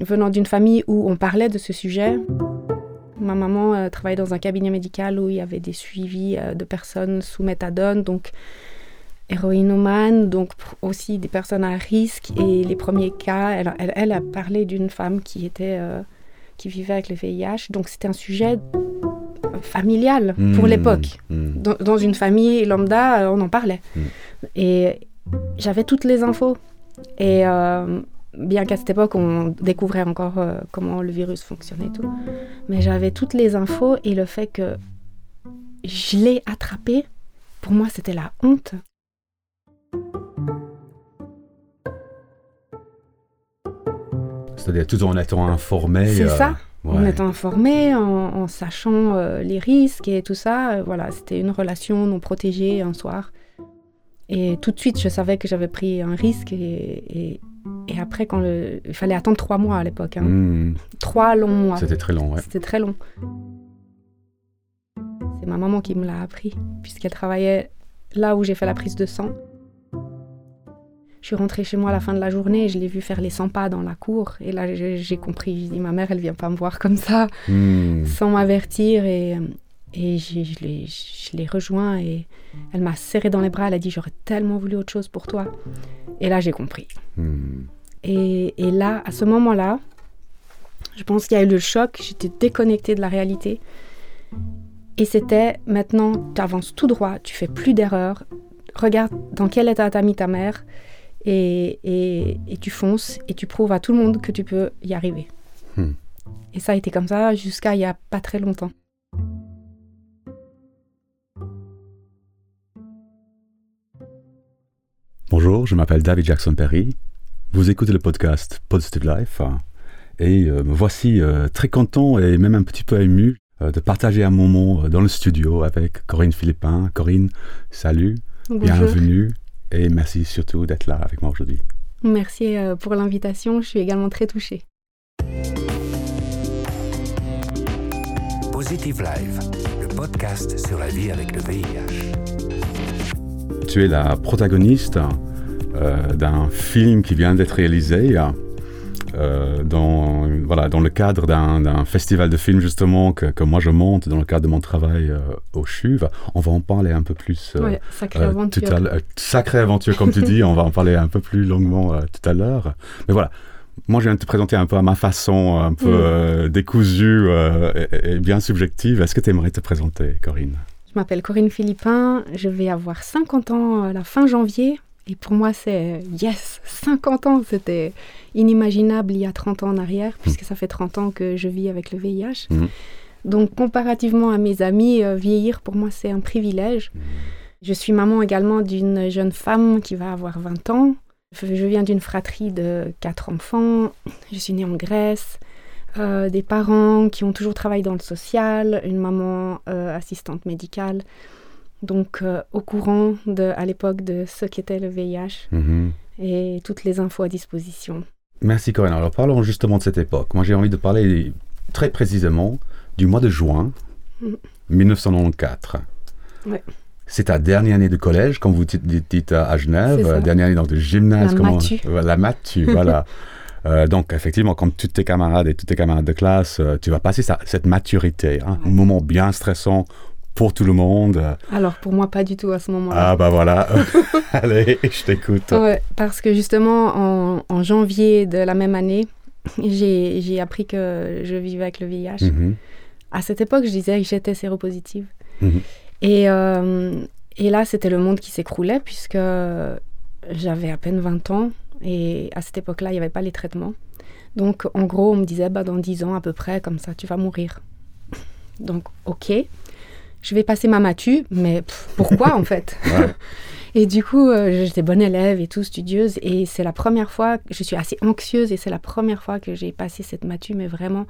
venant d'une famille où on parlait de ce sujet. Ma maman euh, travaillait dans un cabinet médical où il y avait des suivis euh, de personnes sous méthadone, donc héroïnomane, donc aussi des personnes à risque. Et les premiers cas, elle, elle, a parlé d'une femme qui était euh, qui vivait avec le VIH. Donc c'était un sujet familial pour mmh. l'époque. Mmh. Dans, une famille lambda, on en parlait. Mmh. Et j'avais toutes les infos. Et bien qu'à cette époque, on découvrait encore comment le virus fonctionnait et tout. Mais j'avais toutes les infos et le fait que je l'ai attrapé, pour moi, c'était la honte. C'est-à-dire tout en étant informé. C'est euh, ça. En étant informé, en, sachant euh, les risques et tout ça. Euh, voilà, c'était une relation non protégée un soir. Et tout de suite, je savais que j'avais pris un risque. Et, et, après, quand le, il fallait attendre trois mois à l'époque. Hein. Hmm. Trois longs mois. C'était très long, ouais. C'était très long. C'est ma maman qui me l'a appris, puisqu'elle travaillait là où j'ai fait la prise de sang. Je suis rentrée chez moi à la fin de la journée et je l'ai vu faire les 100 pas dans la cour. Et là, j'ai compris. J'ai dit, ma mère, elle vient pas me voir comme ça, hmm. sans m'avertir. Et, et je l'ai rejoint et elle m'a serré dans les bras. Elle a dit, j'aurais tellement voulu autre chose pour toi. Et là, j'ai compris. Hmm. Et, et, là, à ce moment-là, je pense qu'il y a eu le choc. J'étais déconnectée de la réalité. Et c'était maintenant, tu avances tout droit, tu fais plus d'erreurs. Regarde dans quel état t'a mis ta mère et, tu fonces et tu prouves à tout le monde que tu peux y arriver. Hmm. Et ça a été comme ça jusqu'à il n'y a pas très longtemps. Bonjour, je m'appelle David Jackson Perry. Vous écoutez le podcast Positive Life et euh, me voici euh, très content et même un petit peu ému euh, de partager un moment dans le studio avec Corinne Philippin. Corinne, salut, bienvenue et merci surtout d'être là avec moi aujourd'hui. Merci euh, pour l'invitation, je suis également très touchée. Positive Life, le podcast sur la vie avec le VIH. Tu es la protagoniste euh, d'un film qui vient d'être réalisé euh, dans, voilà, dans le cadre d'un festival de films justement que, que, moi je monte dans le cadre de mon travail euh, au CHUV. On va en parler un peu plus euh, sacrée aventure. Tout à sacrée aventure comme tu dis, on va en parler un peu plus longuement tout à l'heure. Mais voilà, moi, je viens de te présenter un peu à ma façon, un peu mm. décousue et, et, bien subjective. Est-ce que tu aimerais te présenter, Corinne? Je m'appelle Corinne Philippin, je vais avoir 50 ans à la fin janvier. Et pour moi, c'est yes, 50 ans, c'était inimaginable il y a 30 ans en arrière, mmh. puisque ça fait 30 ans que je vis avec le VIH. Mmh. Donc, comparativement à mes amis, euh, vieillir, pour moi, c'est un privilège. Mmh. Je suis maman également d'une jeune femme qui va avoir 20 ans. Je viens d'une fratrie de quatre enfants. Je suis née en Grèce. Euh, des parents qui ont toujours travaillé dans le social, une maman euh, assistante médicale donc euh, au courant de, à l'époque de ce qu'était le VIH mhm. et toutes les infos à disposition. Merci Corinne. Alors parlons justement de cette époque. Moi j'ai envie de parler très précisément du mois de juin 1994. Mm. C'est ta dernière année de collège, comme vous dites à Genève, dernière année donc, de gymnase. La matu. La matu, voilà. Euh, donc, effectivement, comme tous tes camarades et tous tes camarades de classe, euh, tu vas passer cette maturité, hein, un moment bien stressant pour tout le monde Alors pour moi, pas du tout à ce moment-là. Ah bah voilà, allez, je t'écoute. Ouais, parce que justement, en, janvier de la même année, j'ai appris que je vivais avec le VIH. Mhm. À cette époque, je disais que j'étais séropositive. Mhm. Et, euh, et là, c'était le monde qui s'écroulait puisque j'avais à peine 20 ans et à cette époque-là, il n'y avait pas les traitements. Donc en gros, on me disait, bah, dans 10 ans à peu près, comme ça, tu vas mourir. Donc ok je vais passer ma matu, mais pourquoi en fait? Et du coup, euh, j'étais bonne élève et tout, studieuse, et c'est la première fois, je suis assez anxieuse, et c'est la première fois que j'ai passé cette matu, mais vraiment,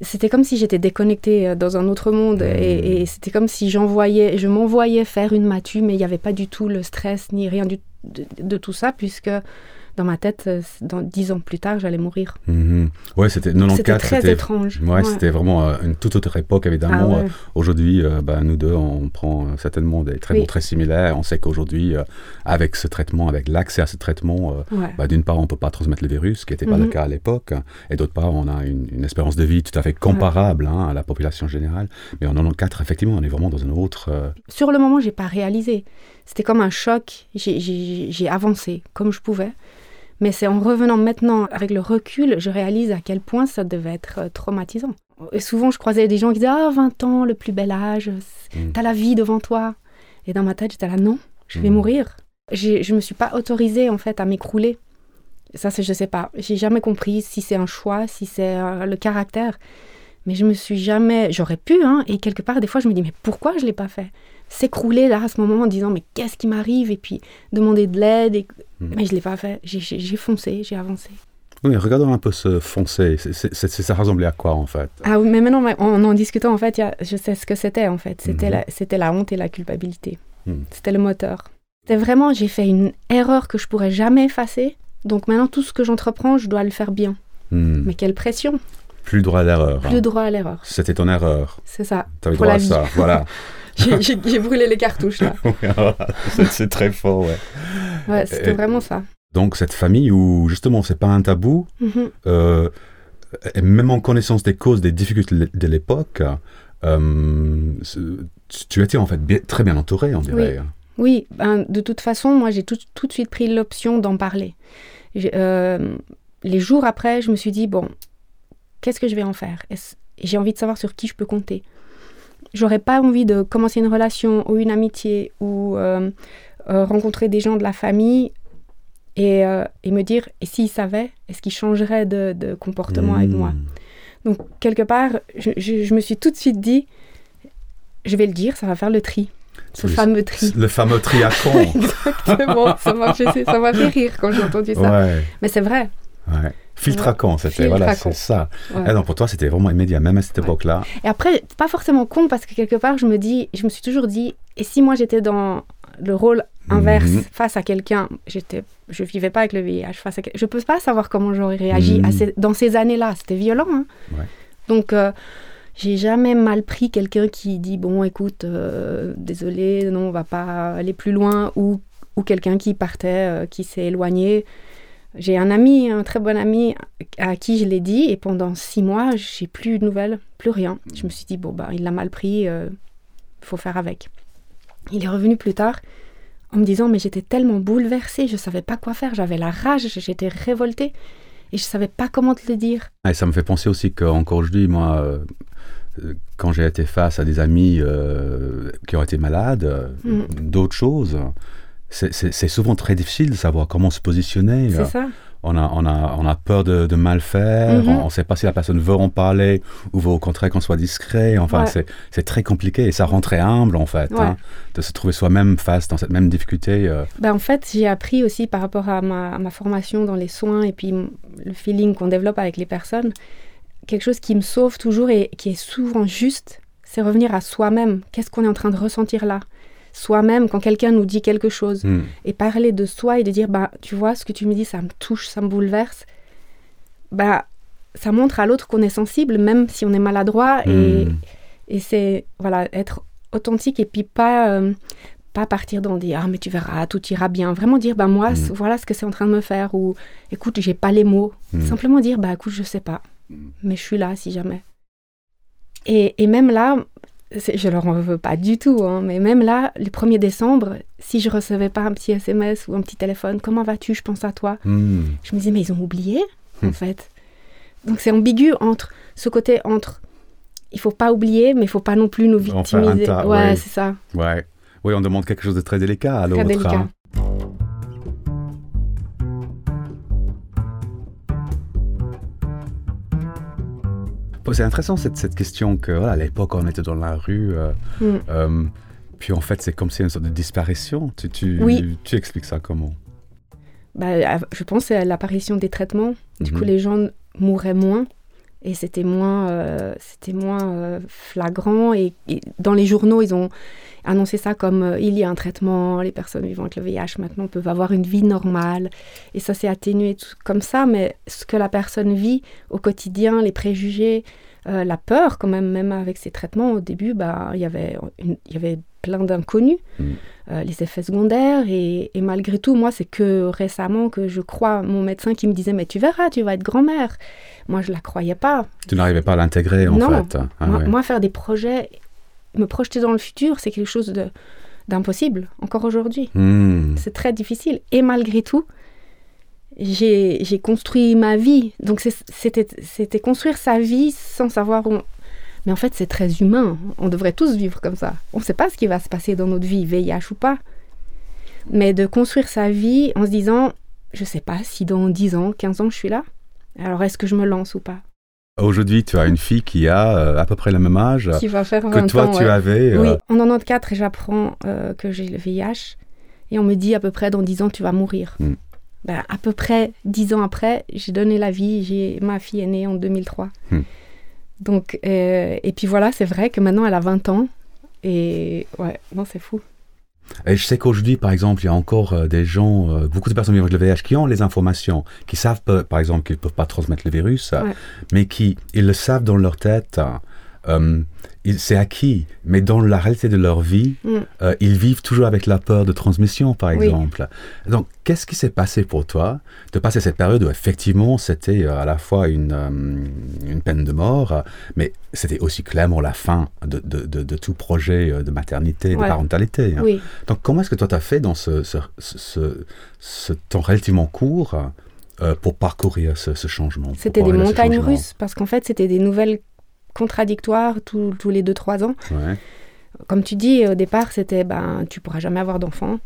c'était comme si j'étais déconnectée euh, dans un autre monde, et, mmh. c'était comme si j'envoyais, je m'envoyais faire une matu, mais il n'y avait pas du tout le stress ni rien de, tout ça, puisque dans ma tête, euh, dans dix ans plus tard, j'allais mourir. Mhm. Ouais, c'était 94. C'était très étrange. Ouais, c'était vraiment euh, une toute autre époque, évidemment. Ah aujourd'hui, euh, bah, nous deux, on prend certainement des traitements très similaires. On sait qu'aujourd'hui, avec ce traitement, avec l'accès à ce traitement, bah, d'une part, on ne peut pas transmettre le virus, ce qui n'était pas le mhm. cas à l'époque. Et d'autre part, on a une, espérance de vie tout à fait comparable hein, à la population générale. Mais en 94, effectivement, on est vraiment dans une autre... Sur le moment, j'ai pas réalisé. C'était comme un choc. J'ai avancé comme je pouvais. Mais c'est en revenant maintenant avec le recul, je réalise à quel point ça devait être euh, traumatisant. Et souvent, je croisais des gens qui disaient Ah, 20 ans, le plus bel âge, mm. t'as la vie devant toi. Et dans ma tête, j'étais là Non, je vais mm. mourir. Je ne me suis pas autorisée en fait à m'écrouler. Ça, je sais pas. J'ai jamais compris si c'est un choix, si c'est euh, le caractère. Mais je me suis jamais. J'aurais pu, hein. Et quelque part, des fois, je me dis Mais pourquoi je l'ai pas fait? S'écrouler là à ce moment en disant mais qu'est-ce qui m'arrive? Et puis demander de l'aide. Et... Hmm. Mais je l'ai pas fait. J'ai foncé, j'ai avancé. Oui, regardons un peu ce foncer. ça ressemblait à quoi en fait? Ah oui, mais maintenant, en en discutant, en fait, je sais ce que c'était en fait. C'était hmm. la, la honte et la culpabilité. Hmm. C'était le moteur. C'était vraiment, j'ai fait une erreur que je pourrais jamais effacer. Donc maintenant, tout ce que j'entreprends, je dois le faire bien. Mais quelle pression Plus droit à l'erreur. Plus droit à l'erreur. C'était ton erreur. C'est ça. Tu avais droit à ça, voilà. J'ai brûlé les cartouches là. c'est très fort, ouais. Ouais, c'était vraiment ça. Donc cette famille où justement c'est pas un tabou, mm-hmm. euh, et même en connaissance des causes des difficultés de l'époque, euh, tu étais en fait très bien entouré, on dirait. Oui, ben, de toute façon, moi j'ai tout, tout, de suite pris l'option d'en parler. Euh, les jours après, je me suis dit, bon, qu'est-ce que je vais en faire? J'ai envie de savoir sur qui je peux compter j'aurais pas envie de commencer une relation ou une amitié ou euh, euh, rencontrer des gens de la famille et, euh, et me dire, et s'ils savaient, est-ce qu'ils changeraient de, de comportement avec moi? Hmm. Donc, quelque part, je, je, me suis tout de suite dit, je vais le dire, ça va faire le tri. Ce fameux tri. Le fameux tri à con. Exactement, ça m'a fait rire quand j'ai entendu ça. Mais c'est vrai. Ouais. Filtre à quand, c'était voilà, c'est ça. Et donc pour toi, c'était vraiment immédiat, même à cette époque-là. Et après, pas forcément con, parce que quelque part, je me dis, je me suis toujours dit, et si moi j'étais dans le rôle inverse mhm. face à quelqu'un, j'étais, je vivais pas avec le VIH face à, je peux pas savoir comment j'aurais réagi à mhm. dans ces années-là. C'était violent. Hein. Donc euh, j'ai jamais mal pris quelqu'un qui dit bon, écoute, euh, désolé, non, on va pas aller plus loin, ou ou quelqu'un qui partait, euh, qui s'est éloigné. J'ai un ami, un très bon ami, à qui je l'ai dit, et pendant six mois, j'ai plus de nouvelles, plus rien. Je me suis dit, bon, bah, il l'a mal pris, il euh, faut faire avec. Il est revenu plus tard en me disant, mais j'étais tellement bouleversée, je savais pas quoi faire, j'avais la rage, j'étais révoltée, et je savais pas comment te le dire. Et ça me fait penser aussi qu'encore aujourd'hui, moi, euh, quand j'ai été face à des amis euh, qui ont été malades, mm. d'autres choses, c'est souvent très difficile de savoir comment se positionner. C'est ça. On a, on, a, on a peur de, mal faire, mhm. on ne sait pas si la personne veut en parler ou veut au contraire qu'on soit discret. Enfin, c'est très compliqué et ça rend très humble en fait, hein, de se trouver soi-même face dans cette même difficulté. Euh. Ben, en fait, j'ai appris aussi par rapport à ma, ma, formation dans les soins et puis le feeling qu'on développe avec les personnes, quelque chose qui me sauve toujours et qui est souvent juste, c'est revenir à soi-même. Qu'est-ce qu'on est en train de ressentir là? Soi-même quand quelqu'un nous dit quelque chose. Hmm. et parler de soi et de dire bah tu vois ce que tu me dis ça me touche ça me bouleverse. Bah ça montre à l'autre qu'on est sensible même si on est maladroit. Et, hmm. et c'est voilà être authentique et puis pas euh, pas partir dans des ah mais tu verras tout ira bien. Vraiment dire bah moi hmm. voilà ce que c'est en train de me faire ou écoute j'ai pas les mots. Simplement dire bah écoute je sais pas mais je suis là si jamais. Et, et même là je leur en veux pas du tout, hein, mais même là, le 1er décembre, si je recevais pas un petit SMS ou un petit téléphone, comment vas-tu, je pense à toi, hmm. je me disais, mais ils ont oublié, en hmm. fait. Donc c'est ambigu entre ce côté entre, il faut pas oublier, mais il faut pas non plus nous victimiser. ouais, c'est ça. Ouais. Oui, on demande quelque chose de très délicat à l'autre. Hein. C'est intéressant cette, cette, question que à l'époque on était dans la rue, euh, mm. euh, puis en fait c'est comme si une sorte de disparition. Tu, tu, tu expliques ça comment? Bah, Je pense à l'apparition des traitements. Du coup mhm. les gens mouraient moins. Et c'était moins, euh, c'était moins euh, flagrant. Et, dans les journaux, ils ont annoncé ça comme euh, il y a un traitement, les personnes vivant avec le VIH maintenant peuvent avoir une vie normale. Et ça s'est atténué tout comme ça. Mais ce que la personne vit au quotidien, les préjugés, la peur quand même, même avec ces traitements, au début, bah, il y avait plein d'inconnus, mm. les effets secondaires. Et, et, malgré tout, moi, c'est que récemment que je crois mon médecin qui me disait, mais tu verras, tu vas être grand-mère. Moi, je la croyais pas. Tu n'arrivais pas à l'intégrer, en fait. Ah moi, faire des projets, me projeter dans le futur, c'est quelque chose d'impossible, encore aujourd'hui. Hmm. C'est très difficile. Et malgré tout, j'ai construit ma vie. Donc, c'était construire sa vie sans savoir où... Mais en fait, c'est très humain. On devrait tous vivre comme ça. On ne sait pas ce qui va se passer dans notre vie, VIH ou pas. Mais de construire sa vie en se disant, je ne sais pas si dans 10 ans, 15 ans, je suis là. Alors, est-ce que je me lance ou pas? Aujourd'hui, tu as une fille qui a euh, à peu près le même âge qui va faire que toi, tu avais. Euh, oui, en 94, j'apprends euh, que j'ai le VIH et on me dit à peu près dans 10 ans, tu vas mourir. Hmm. Ben, à peu près 10 ans après, j'ai donné la vie, j'ai ma fille est née en 2003. Hmm. Donc, et puis voilà, c'est vrai que maintenant elle a 20 ans et ouais, non, c'est fou. Et je sais qu'aujourd'hui, par exemple, il y a encore euh, des gens, euh, beaucoup de personnes vivant avec le VIH qui ont les informations, qui savent, par exemple, qu'ils ne peuvent pas transmettre le virus, mais qui, ils le savent dans leur tête. Euh, c'est acquis, mais dans la réalité de leur vie, mm. euh, ils vivent toujours avec la peur de transmission, par exemple. Donc, qu'est-ce qui s'est passé pour toi de passer cette période où effectivement c'était euh, à la fois une, euh, une peine de mort, mais c'était aussi clairement la fin de, de, de, tout projet de maternité, de parentalité. Hein. Donc, comment est-ce que toi tu as fait dans ce, ce, ce, temps relativement court pour parcourir ce, changement C'était des montagnes russes, parce qu'en fait, c'était des nouvelles contradictoire tous les 2-3 ans. Comme tu dis, au départ, c'était ben, tu pourras jamais avoir d'enfant.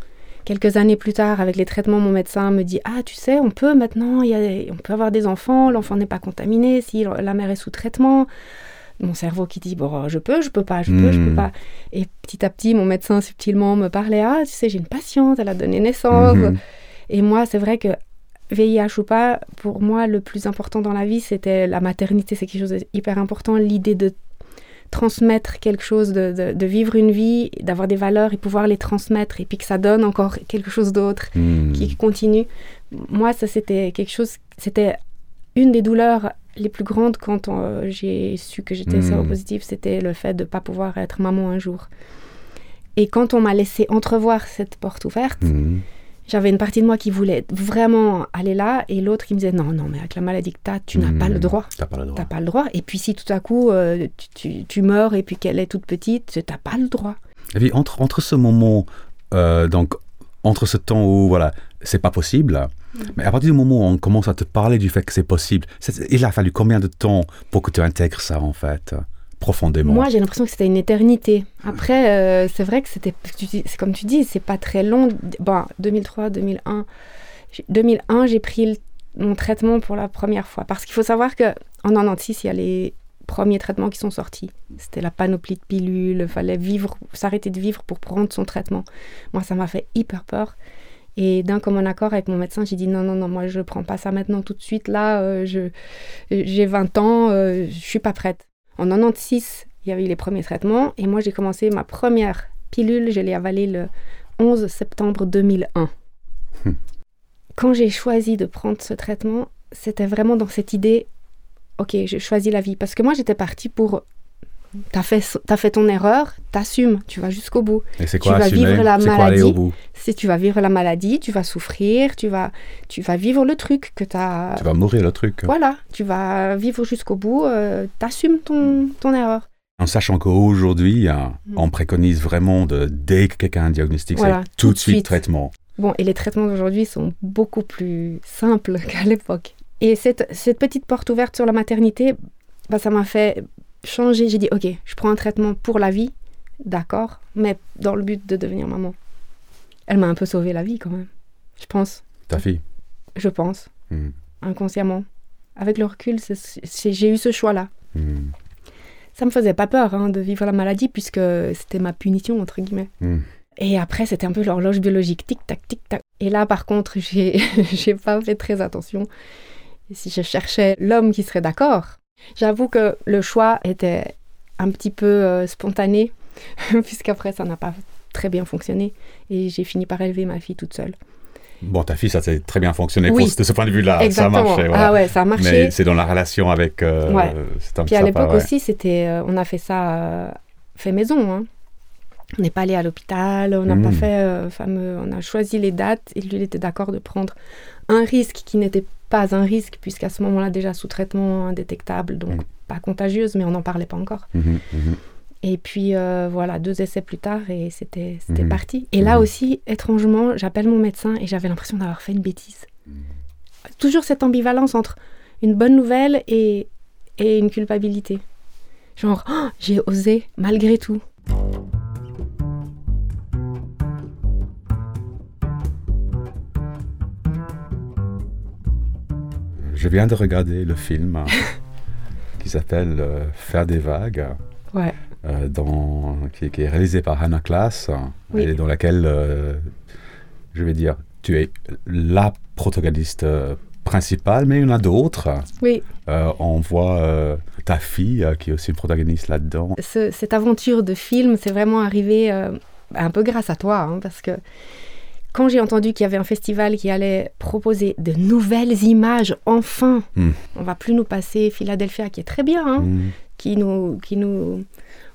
Quelques années plus tard, avec les traitements, mon médecin me dit Ah, tu sais, on peut maintenant, y a, on peut avoir des enfants, l'enfant n'est pas contaminé si la mère est sous traitement. Mon cerveau qui dit Bon, je peux, je peux pas, je peux, je peux hmm. pas. Et petit à petit, mon médecin subtilement me parlait Ah, tu sais, j'ai une patiente, elle a donné naissance. Hmm. Et moi, c'est vrai que VIH ou pas, pour moi, le plus important dans la vie, c'était la maternité. C'est quelque chose d'hyper important. L'idée de transmettre quelque chose, de, vivre une vie, d'avoir des valeurs et pouvoir les transmettre, et puis que ça donne encore quelque chose d'autre hmm. qui continue. Moi, ça, c'était quelque chose, c'était une des douleurs les plus grandes quand euh, j'ai su que j'étais mmh. séropositive, c'était le fait de ne pas pouvoir être maman un jour. Et quand on m'a laissé entrevoir cette porte ouverte, hmm. J'avais une partie de moi qui voulait vraiment aller là et l'autre qui me disait non, non, mais avec la maladie que tu as, tu n'as pas le hmm. droit. Tu n'as pas le droit. pas le droit. Et puis si tout à coup euh, tu, meurs et puis qu'elle est toute petite, tu n'as pas le droit. Et puis entre, entre ce moment, euh, donc entre ce temps où voilà, c'est pas possible, hmm. mais à partir du moment où on commence à te parler du fait que c'est possible, il a fallu combien de temps pour que tu intègres ça en fait? Profondément Moi, j'ai l'impression que c'était une éternité. Après, euh, c'est vrai que c'était, c'est comme tu dis, c'est pas très long. Bon, 2003, 2001. 2001, j'ai pris mon traitement pour la première fois. Parce qu'il faut savoir que en 96, il y a les premiers traitements qui sont sortis. C'était la panoplie de pilules, il fallait vivre, s'arrêter de vivre pour prendre son traitement. Moi, ça m'a fait hyper peur. Et d'un commun accord avec mon médecin, j'ai dit non, non, non, moi je prends pas ça maintenant tout de suite. Là, euh, j'ai 20 ans, euh, je suis pas prête. En 96, il y avait eu les premiers traitements et moi j'ai commencé ma première pilule, je l'ai avalée le 11 septembre 2001. Hmm. Quand j'ai choisi de prendre ce traitement, c'était vraiment dans cette idée, ok, je choisis la vie. Parce que moi j'étais partie pour T'as fait, as fait ton erreur, t'assumes, tu vas jusqu'au bout. Et c'est quoi tu vas vivre la maladie. au bout? Si tu vas vivre la maladie, tu vas souffrir, tu vas, tu vas vivre le truc que tu as. Tu vas mourir le truc. Voilà, tu vas vivre jusqu'au bout, euh, t'assumes ton, ton erreur. En sachant qu'aujourd'hui, mm. on préconise vraiment de, dès que quelqu'un a un diagnostic, tout, de suite, traitement. Bon, et les traitements d'aujourd'hui sont beaucoup plus simples qu'à l'époque. Et cette, cette petite porte ouverte sur la maternité, bah, ça m'a fait changer. J'ai dit, ok, je prends un traitement pour la vie, d'accord, mais dans le but de devenir maman. Elle m'a un peu sauvé la vie quand même, je pense. Ta fille Je pense, hmm. inconsciemment. Avec le recul, j'ai eu ce choix-là. Hmm. Ça me faisait pas peur hein, de vivre la maladie puisque c'était ma punition, entre guillemets. Hmm. Et après, c'était un peu l'horloge biologique, tic-tac, tic-tac. Et là, par contre, j'ai pas fait très attention. si je cherchais l'homme qui serait d'accord, J'avoue que le choix était un petit peu euh, spontané, puisqu'après ça n'a pas très bien fonctionné et j'ai fini par élever ma fille toute seule. Bon, ta fille, ça s'est très bien fonctionné de ce point de vue-là. Ça a marché. Ah ouais, ça a marché. Mais c'est dans la relation avec euh, ouais. Puis à l'époque aussi, c'était, euh, on a fait ça euh, fait maison. Hein. On n'est pas allé à l'hôpital, on n'a pas hmm. fait fameux. On a choisi les dates et lui, il était d'accord de prendre un risque qui n'était pas un risque, puisqu'à ce moment-là, déjà sous traitement indétectable, donc hmm. pas contagieuse, mais on n'en parlait pas encore. Mhm, mhm. Et puis euh, voilà, deux essais plus tard et c'était mhm. parti. Et là aussi, étrangement, j'appelle mon médecin et j'avais l'impression d'avoir fait une bêtise. Toujours cette ambivalence entre une bonne nouvelle et, et une culpabilité. Genre, oh, j'ai osé malgré tout. Je viens de regarder le film qui s'appelle euh, Faire des vagues. Ouais. Euh, dans, qui, est réalisé par Hannah Klaas, et dans laquelle, euh, je vais dire, tu es la protagoniste euh, principale, mais il y en a d'autres. Oui. on voit ta fille qui est aussi une protagoniste là-dedans. cette aventure de film, c'est vraiment arrivé un peu grâce à toi, hein, parce que quand j'ai entendu qu'il y avait un festival qui allait proposer de nouvelles images, enfin, hmm. on va plus nous passer Philadelphia, qui est très bien, hein, hmm. qui nous, qui nous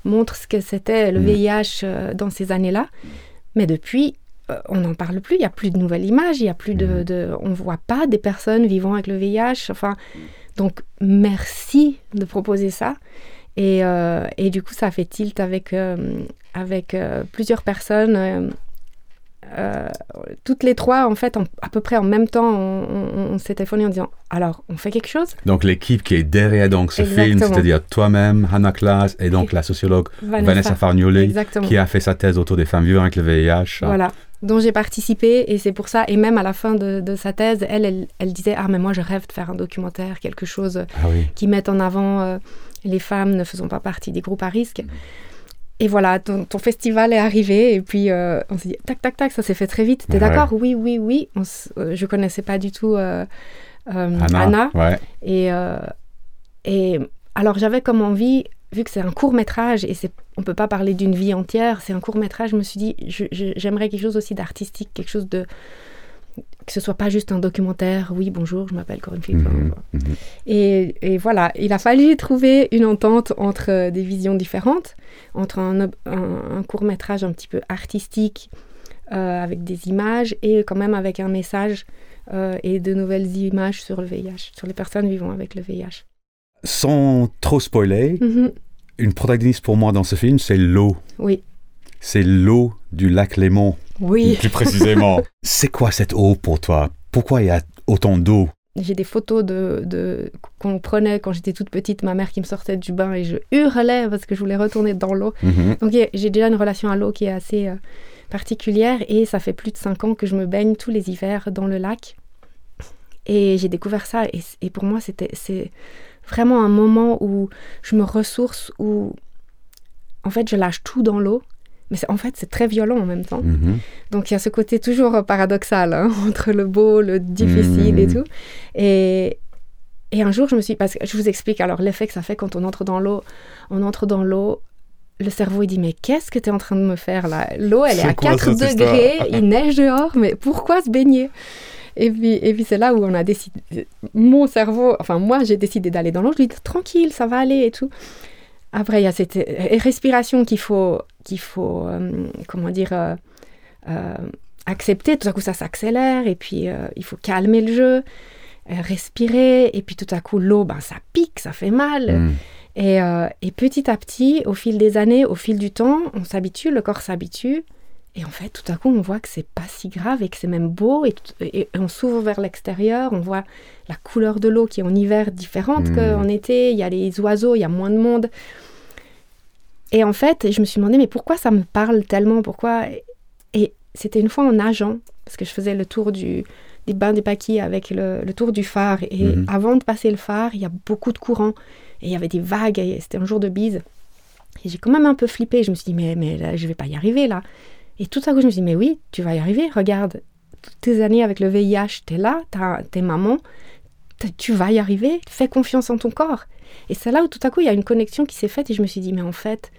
montre ce que c'était le VIH mm. euh, dans ces années-là. Mais depuis, euh, on n'en parle plus, il n'y a plus de nouvelles images, il y a plus de, mm. On ne voit pas des personnes vivant avec le VIH. Enfin, donc, merci de proposer ça. Et, euh, et du coup, ça fait tilt avec, avec plusieurs personnes euh, toutes les trois, en fait, à peu près en même temps, on, s'est téléphoné en disant alors, on fait quelque chose? Donc, l'équipe qui est derrière donc, ce film, c'est-à-dire toi-même, Hannah Klaas, et donc la sociologue Vanessa, Farnioli, qui a fait sa thèse autour des femmes vivant avec le VIH. Voilà, dont j'ai participé, et c'est pour ça, et même à la fin de, sa thèse, elle, elle, disait Ah, mais moi, je rêve de faire un documentaire, quelque chose ah qui mette en avant euh, les femmes ne faisant pas partie des groupes à risque. Et voilà, ton, festival est arrivé et puis euh, on s'est dit tac tac tac, ça s'est fait très vite. T'es d'accord? Oui oui oui. On euh, je connaissais pas du tout euh, Anna. Et et alors j'avais comme envie, vu que c'est un court métrage et c'est on peut pas parler d'une vie entière, c'est un court métrage. Je me suis dit j'aimerais quelque chose aussi d'artistique, quelque chose de que ce soit pas juste un documentaire, oui, bonjour, je m'appelle Corinne Philippe. Mhm, mhm. et, voilà, il a fallu trouver une entente entre euh, des visions différentes, entre un, court métrage un petit peu artistique, euh, avec des images, et quand même avec un message euh, et de nouvelles images sur le VIH, sur les personnes vivant avec le VIH. Sans trop spoiler, mhm. une protagoniste pour moi dans ce film, c'est l'eau. Oui. C'est l'eau du lac Léman. Oui. Plus précisément. c'est quoi cette eau pour toi? Pourquoi il y a autant d'eau? J'ai des photos de, de qu'on prenait quand j'étais toute petite, ma mère qui me sortait du bain et je hurlais parce que je voulais retourner dans l'eau. Mhm. Donc j'ai déjà une relation à l'eau qui est assez euh, particulière et ça fait plus de cinq ans que je me baigne tous les hivers dans le lac. Et j'ai découvert ça et, et pour moi c'était c'est vraiment un moment où je me ressource, où en fait je lâche tout dans l'eau mais en fait, c'est très violent en même temps. Mhm. Donc, il y a ce côté toujours paradoxal hein, entre le beau, le difficile et mhm. tout. Et, et un jour, je me suis... Parce que je vous explique alors l'effet que ça fait quand on entre dans l'eau. On entre dans l'eau, le cerveau, il dit, mais qu'est-ce que tu es en train de me faire là? L'eau, elle est, à 4 degrés, il neige dehors, mais pourquoi se baigner? Et puis, et puis c'est là où on a décidé, mon cerveau, enfin moi j'ai décidé d'aller dans l'eau, je lui dis tranquille, ça va aller et tout. Après, il y a cette euh, respiration qu'il faut, qu'il faut euh, comment dire, euh, accepter. Tout à coup, ça s'accélère et puis il faut calmer le jeu, respirer. Et puis tout à coup, l'eau, ben, ça pique, ça fait mal. Mm. Et, et, petit à petit, au fil des années, au fil du temps, on s'habitue, le corps s'habitue. Et en fait, tout à coup, on voit que c'est pas si grave et que c'est même beau. Et, on s'ouvre vers l'extérieur, on voit la couleur de l'eau qui est en hiver différente mmh. qu'en été. Il y a les oiseaux, il y a moins de monde. Et en fait, je me suis demandé, mais pourquoi ça me parle tellement? Pourquoi? Et c'était une fois en nageant, parce que je faisais le tour du, des bains des paquis avec le, tour du phare. Et mmh. avant de passer le phare, il y a beaucoup de courant. Et il y avait des vagues, c'était un jour de bise. Et j'ai quand même un peu flippé. Je me suis dit, mais, mais là, je vais pas y arriver là. Et tout à coup, je me suis dit, mais oui, tu vas y arriver. Regarde, toutes tes années avec le VIH, tu es là, t'es maman, tu vas y arriver, fais confiance en ton corps. Et c'est là où tout à coup, il y a une connexion qui s'est faite et je me suis dit, mais en fait,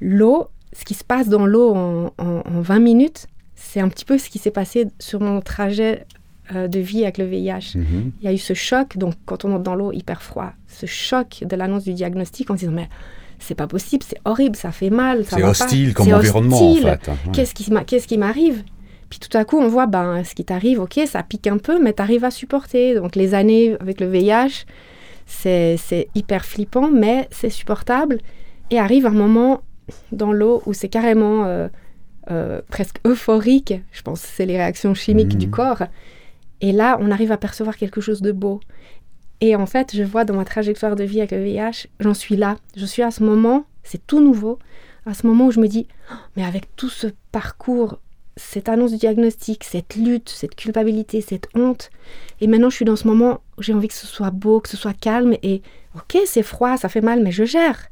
l'eau, ce qui se passe dans l'eau en, 20 minutes, c'est un petit peu ce qui s'est passé sur mon trajet euh, de vie avec le VIH. Mhm. Il y a eu ce choc, donc quand on entre dans l'eau hyper froid, ce choc de l'annonce du diagnostic en disant, mais c'est pas possible, c'est horrible, ça fait mal. C'est hostile comme environnement en fait. Qu'est-ce qui m'arrive? Puis tout à coup, on voit, ben, ce qui t'arrive, ok, ça pique un peu, mais t'arrives à supporter. Donc les années avec le VIH, c'est hyper flippant, mais c'est supportable. Et arrive un moment dans l'eau où c'est carrément euh, euh, presque euphorique. Je pense que c'est les réactions chimiques du mmh. corps. Et là, on arrive à percevoir quelque chose de beau. Et en fait, je vois dans ma trajectoire de vie avec le VIH, j'en suis là. Je suis à ce moment, c'est tout nouveau, à ce moment où je me dis, oh, mais avec tout ce parcours cette annonce du diagnostic, cette lutte, cette culpabilité, cette honte. Et maintenant, je suis dans ce moment où j'ai envie que ce soit beau, que ce soit calme. Et ok, c'est froid, ça fait mal, mais je gère.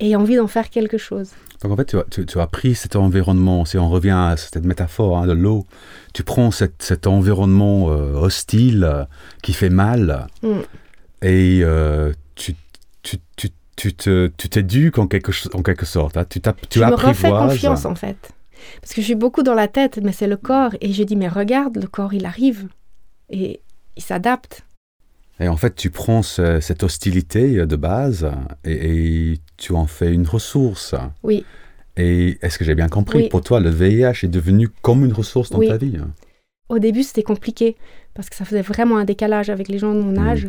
Et envie d'en faire quelque chose. Donc en fait, tu, as pris cet environnement, si on revient à cette métaphore hein, de l'eau, tu prends cet environnement euh, hostile euh, qui fait mal mm. et euh, tu, tu, tu, tu t'éduques en quelque, en quelque sorte. Hein. Tu, tu je me refais confiance en fait. Parce que je suis beaucoup dans la tête, mais c'est le corps. Et je dis, mais regarde, le corps, il arrive. Et il s'adapte. Et en fait, tu prends cette hostilité de base et, tu en fais une ressource. Oui. Et est-ce que j'ai bien compris? Pour toi, le VIH est devenu comme une ressource dans ta vie Au début, c'était compliqué parce que ça faisait vraiment un décalage avec les gens de mon âge.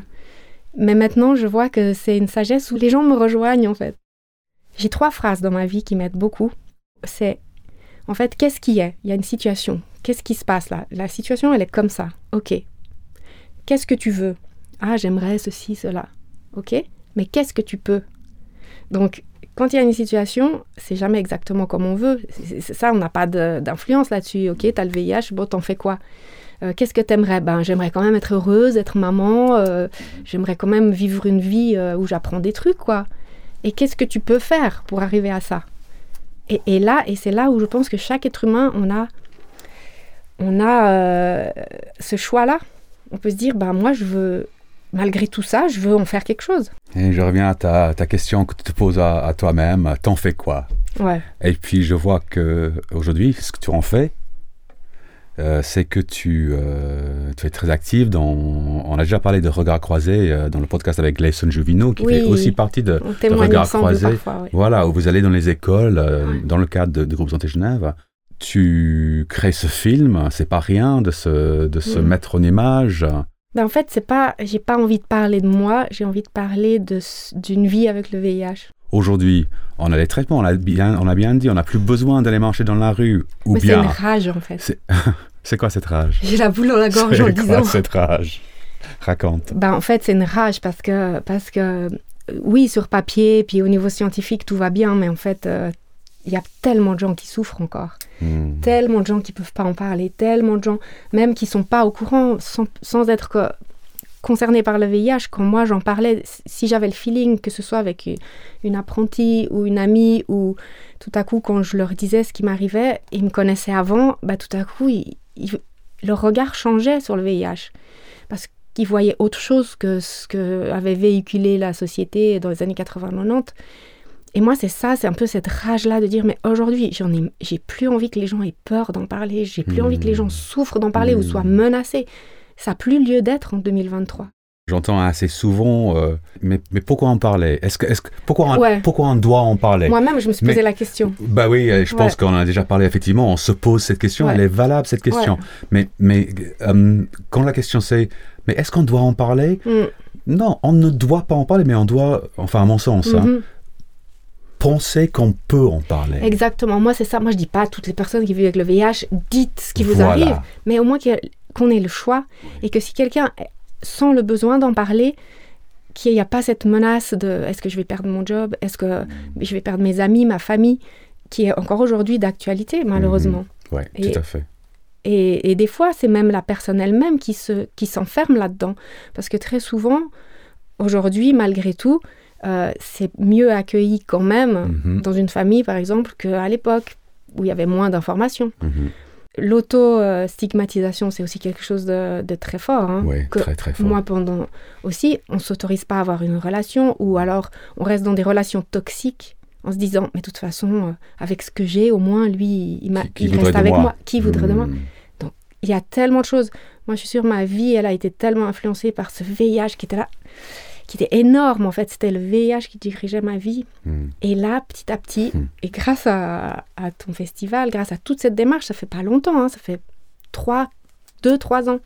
Mais maintenant, je vois que c'est une sagesse où les gens me rejoignent en fait. J'ai trois phrases dans ma vie qui m'aident beaucoup. C'est en fait, qu'est-ce qui est? Il y a une situation. Qu'est-ce qui se passe là? La situation, elle est comme ça. Ok. Qu'est-ce que tu veux? Ah, j'aimerais ceci, cela. Ok. Mais qu'est-ce que tu peux? Donc, quand il y a une situation, c'est jamais exactement comme on veut. ça, on n'a pas d'influence là-dessus. Ok, tu as le VIH, bon, t'en fais quoi? Euh, Qu'est-ce que t'aimerais? Ben, j'aimerais quand même être heureuse, être maman. Euh, j'aimerais quand même vivre une vie euh, où j'apprends des trucs, quoi. Et qu'est-ce que tu peux faire pour arriver à ça? Et, là, et c'est là où je pense que chaque être humain, on a, on a euh, ce choix-là. On peut se dire, ben moi, je veux, malgré tout ça, je veux en faire quelque chose. Et je reviens à ta, ta question que tu te poses à, toi-même, t'en fais quoi? Ouais. Et puis je vois que aujourd'hui, ce que tu en fais, euh, c'est que tu, euh, tu, es très active dans. On a déjà parlé de Regard Croisé euh, dans le podcast avec Gleison Juvino, qui fait aussi partie de, de Regard Croisé. Voilà, où vous allez dans les écoles, dans le cadre de Groupe Santé Genève. Tu crées ce film, c'est pas rien de se, de se mettre en image. Ben en fait, c'est pas, j'ai pas envie de parler de moi, j'ai envie de parler d'une vie avec le VIH. Aujourd'hui, on a les traitements, on a bien, on a bien dit, on n'a plus besoin d'aller marcher dans la rue. Ou bien. C'est une rage en fait. C'est quoi cette rage? J'ai la boule dans la gorge en disant. C'est quoi cette rage? Raconte. Ben, en fait, c'est une rage parce que, parce que, oui, sur papier, puis au niveau scientifique, tout va bien, mais en fait, euh, il y a tellement de gens qui souffrent encore. Hmm. Tellement de gens qui ne peuvent pas en parler, tellement de gens, même qui ne sont pas au courant, sans, sans être que concernée par le VIH, quand moi j'en parlais, si j'avais le feeling, que ce soit avec une apprentie ou une amie, ou tout à coup quand je leur disais ce qui m'arrivait, ils me connaissaient avant, bah, tout à coup leur regard changeait sur le VIH. Parce qu'ils voyaient autre chose que ce que avait véhiculé la société dans les années 80-90. Et moi, c'est ça, c'est un peu cette rage-là de dire, mais aujourd'hui, j'en ai, j'ai plus envie que les gens aient peur d'en parler, j'ai plus envie que les gens mmh. souffrent d'en parler ou soient mmh. menacés. Ça n'a plus lieu d'être en 2023. J'entends assez souvent, euh, mais, mais, pourquoi en parler? Est-ce que, que, pourquoi, on, pourquoi on doit en parler? Moi-même, je me suis posé la question. Bah oui, euh, je pense qu'on en a déjà parlé, effectivement. On se pose cette question, elle est valable, cette question. Mais, mais euh, quand la question c'est, mais est-ce qu'on doit en parler? Mm. Non, on ne doit pas en parler, mais on doit, enfin à mon sens, hein, mm-hmm. penser qu'on peut en parler. Exactement. Moi, c'est ça. Moi, je dis pas à toutes les personnes qui vivent avec le VIH, dites ce qui vous arrive, mais au moins qu'il qu'on ait le choix et que si quelqu'un sent le besoin d'en parler, qu'il n'y a pas cette menace de est-ce que je vais perdre mon job, est-ce que je vais perdre mes amis, ma famille, qui est encore aujourd'hui d'actualité malheureusement. Mhm. Oui, tout à fait. Et, des fois, c'est même la personne elle-même qui, se, qui s'enferme là-dedans. Parce que très souvent, aujourd'hui, malgré tout, euh, c'est mieux accueilli quand même mhm. dans une famille, par exemple, qu'à l'époque où il y avait moins d'informations. Mhm. L'auto-stigmatisation, c'est aussi quelque chose de, très fort. Hein, oui, très très fort. Moi, pendant aussi, on s'autorise pas à avoir une relation ou alors on reste dans des relations toxiques en se disant, mais de toute façon, euh, avec ce que j'ai, au moins, lui, il, il reste avec moi. Qui voudrait de moi hmm. Donc, il y a tellement de choses. Moi, je suis sûre, ma vie, elle a été tellement influencée par ce VIH qui était là qui était énorme en fait. C'était le VIH qui dirigeait ma vie. Hmm. Et là, petit à petit, hmm. et grâce à, ton festival, grâce à toute cette démarche, ça fait pas longtemps, hein, ça fait trois, deux, trois ans.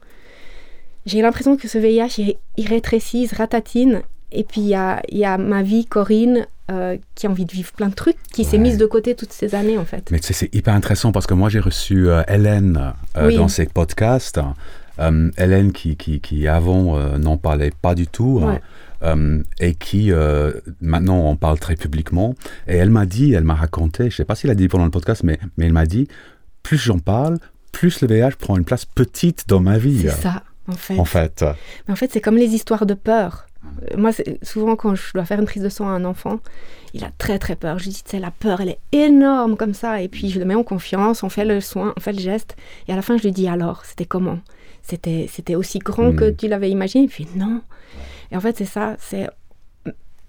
J'ai l'impression que ce VIH, il, rétrécit, il se ratatine. Et puis, il y a, y a, ma vie, Corinne, euh, qui a envie de vivre plein de trucs, qui s'est mise de côté toutes ces années, en fait. Mais c'est hyper intéressant parce que moi, j'ai reçu euh, Hélène euh, dans ses podcasts. Hélène qui, qui, qui avant n'en parlait pas du tout. Hein. Euh, et qui, euh, maintenant, on parle très publiquement. Et elle m'a dit, elle m'a raconté, je ne sais pas s'il a dit pendant le podcast, mais, mais elle m'a dit, plus j'en parle, plus le VIH prend une place petite dans ma vie. C'est ça, en fait. En fait, mais en fait c'est comme les histoires de peur. Euh, moi, souvent, quand je dois faire une prise de sang à un enfant, il a très très peur. Je lui dis, tu sais, la peur, elle est énorme comme ça. Et puis, je le mets en confiance, on fait le soin, on fait le geste. Et à la fin, je lui dis, alors, c'était comment? C'était aussi grand que hmm. tu l'avais imaginé? Et puis, non. Et en fait, c'est ça, c'est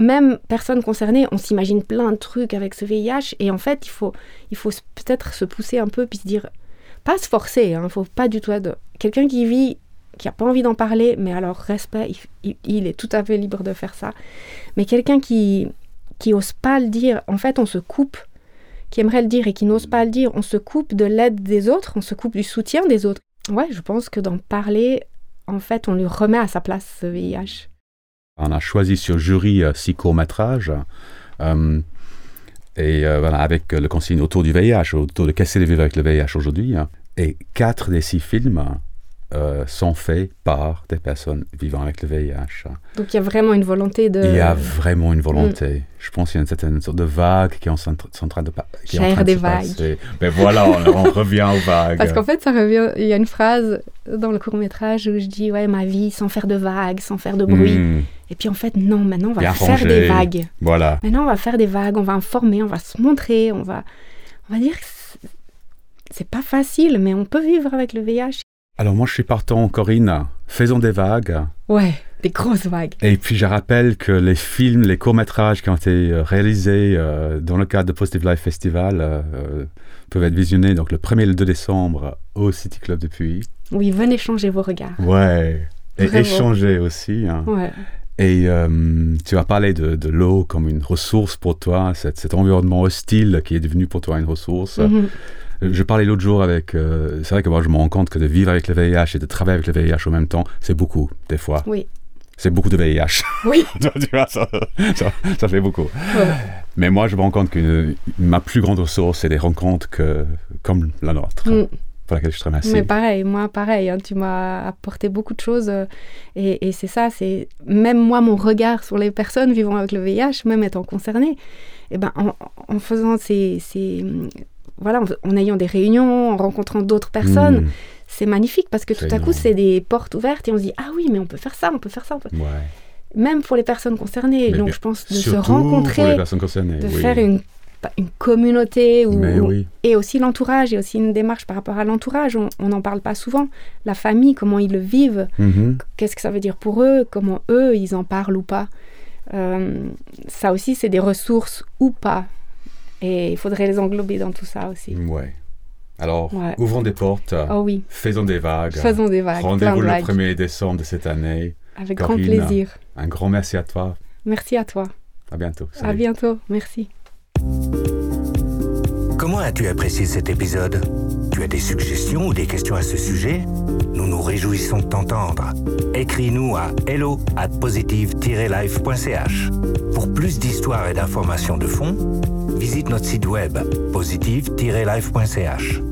même personne concernée, on s'imagine plein de trucs avec ce VIH et en fait, il faut, il faut peut-être se pousser un peu puis se dire, pas se forcer, il hein, faut pas du tout être quelqu'un qui vit, qui a pas envie d'en parler, mais alors respect, il, est tout à fait libre de faire ça. Mais quelqu'un qui qui ose pas le dire, en fait, on se coupe, qui aimerait le dire et qui n'ose pas le dire, on se coupe de l'aide des autres, on se coupe du soutien des autres. Ouais, je pense que d'en parler, en fait, on lui remet à sa place ce VIH. On a choisi sur jury euh, six courts-métrages. Euh, et euh, avec le consigne autour du VIH, autour de casser les vivre avec le VIH aujourd'hui. Hein. Et quatre des six films euh, sont faits par des personnes vivant avec le VIH. Donc il y a vraiment une volonté de... Il y a vraiment une volonté. Mm. Je pense qu'il y a une certaine sorte de vague qui est en, train de, qui est en train de des vagues. Mais ben voilà, on, revient aux vagues. Parce qu'en fait, ça revient... Il y a une phrase dans le court-métrage où je dis, ouais, ma vie sans faire de vagues, sans faire de bruit. Mm. Et puis en fait, non, maintenant on va faire des vagues. Voilà. Maintenant on va faire des vagues, on va informer, on va se montrer, on va, on va dire que c'est pas facile, mais on peut vivre avec le VIH. Alors moi je suis partant, Corinne, faisons des vagues. Ouais, des grosses vagues. Et puis je rappelle que les films, les courts-métrages qui ont été euh, réalisés euh, dans le cadre de Positive Life Festival euh, peuvent être visionnés donc le 1er et le 2 décembre au City Club de Puy. Oui, venez changer vos regards. Ouais, et échanger aussi. Hein. Ouais. Et tu as parlé de, l'eau comme une ressource pour toi, cet, environnement hostile qui est devenu pour toi une ressource. Mm-hmm. Je parlais l'autre jour avec. Euh, c'est vrai que moi, je me rends compte que de vivre avec le VIH et de travailler avec le VIH en même temps, c'est beaucoup, des fois. Oui. C'est beaucoup de VIH. Oui. ça, ça, fait beaucoup. Mais moi, je me rends compte que ma plus grande ressource, c'est des rencontres que, comme la nôtre. Mm. Pour laquelle je suis très Mais pareil, moi, pareil. Hein, tu m'as apporté beaucoup de choses. Euh, et, c'est ça, c'est même moi, mon regard sur les personnes vivant avec le VIH, même étant concernée, et eh ben, en, en faisant ces, ces voilà, en, ayant des réunions, en rencontrant d'autres personnes. Hmm. C'est magnifique parce que tout à coup, c'est des portes ouvertes et on se dit Ah oui, mais on peut faire ça, on peut faire ça. Même pour les personnes concernées. Donc, je pense de se rencontrer, de faire une, une communauté et aussi l'entourage. et aussi une démarche par rapport à l'entourage. On n'en parle pas souvent. La famille, comment ils le vivent, mm-hmm. qu'est-ce que ça veut dire pour eux, comment eux, ils en parlent ou pas. Euh, ça aussi, c'est des ressources ou pas. Et il faudrait les englober dans tout ça aussi. Ouais. Alors, ouvrons des portes. Oh oui. Faisons des vagues. Faisons des vagues. Rendez-vous le 1er décembre de cette année. Avec grand plaisir. Un grand merci à toi. Merci à toi. À bientôt. À bientôt. Merci. Comment as-tu apprécié cet épisode? Tu as des suggestions ou des questions à ce sujet? Nous nous réjouissons de t'entendre. Écris-nous à hello at positive-life.ch. Pour plus d'histoires et d'informations de fond, visite notre site web positive-life.ch.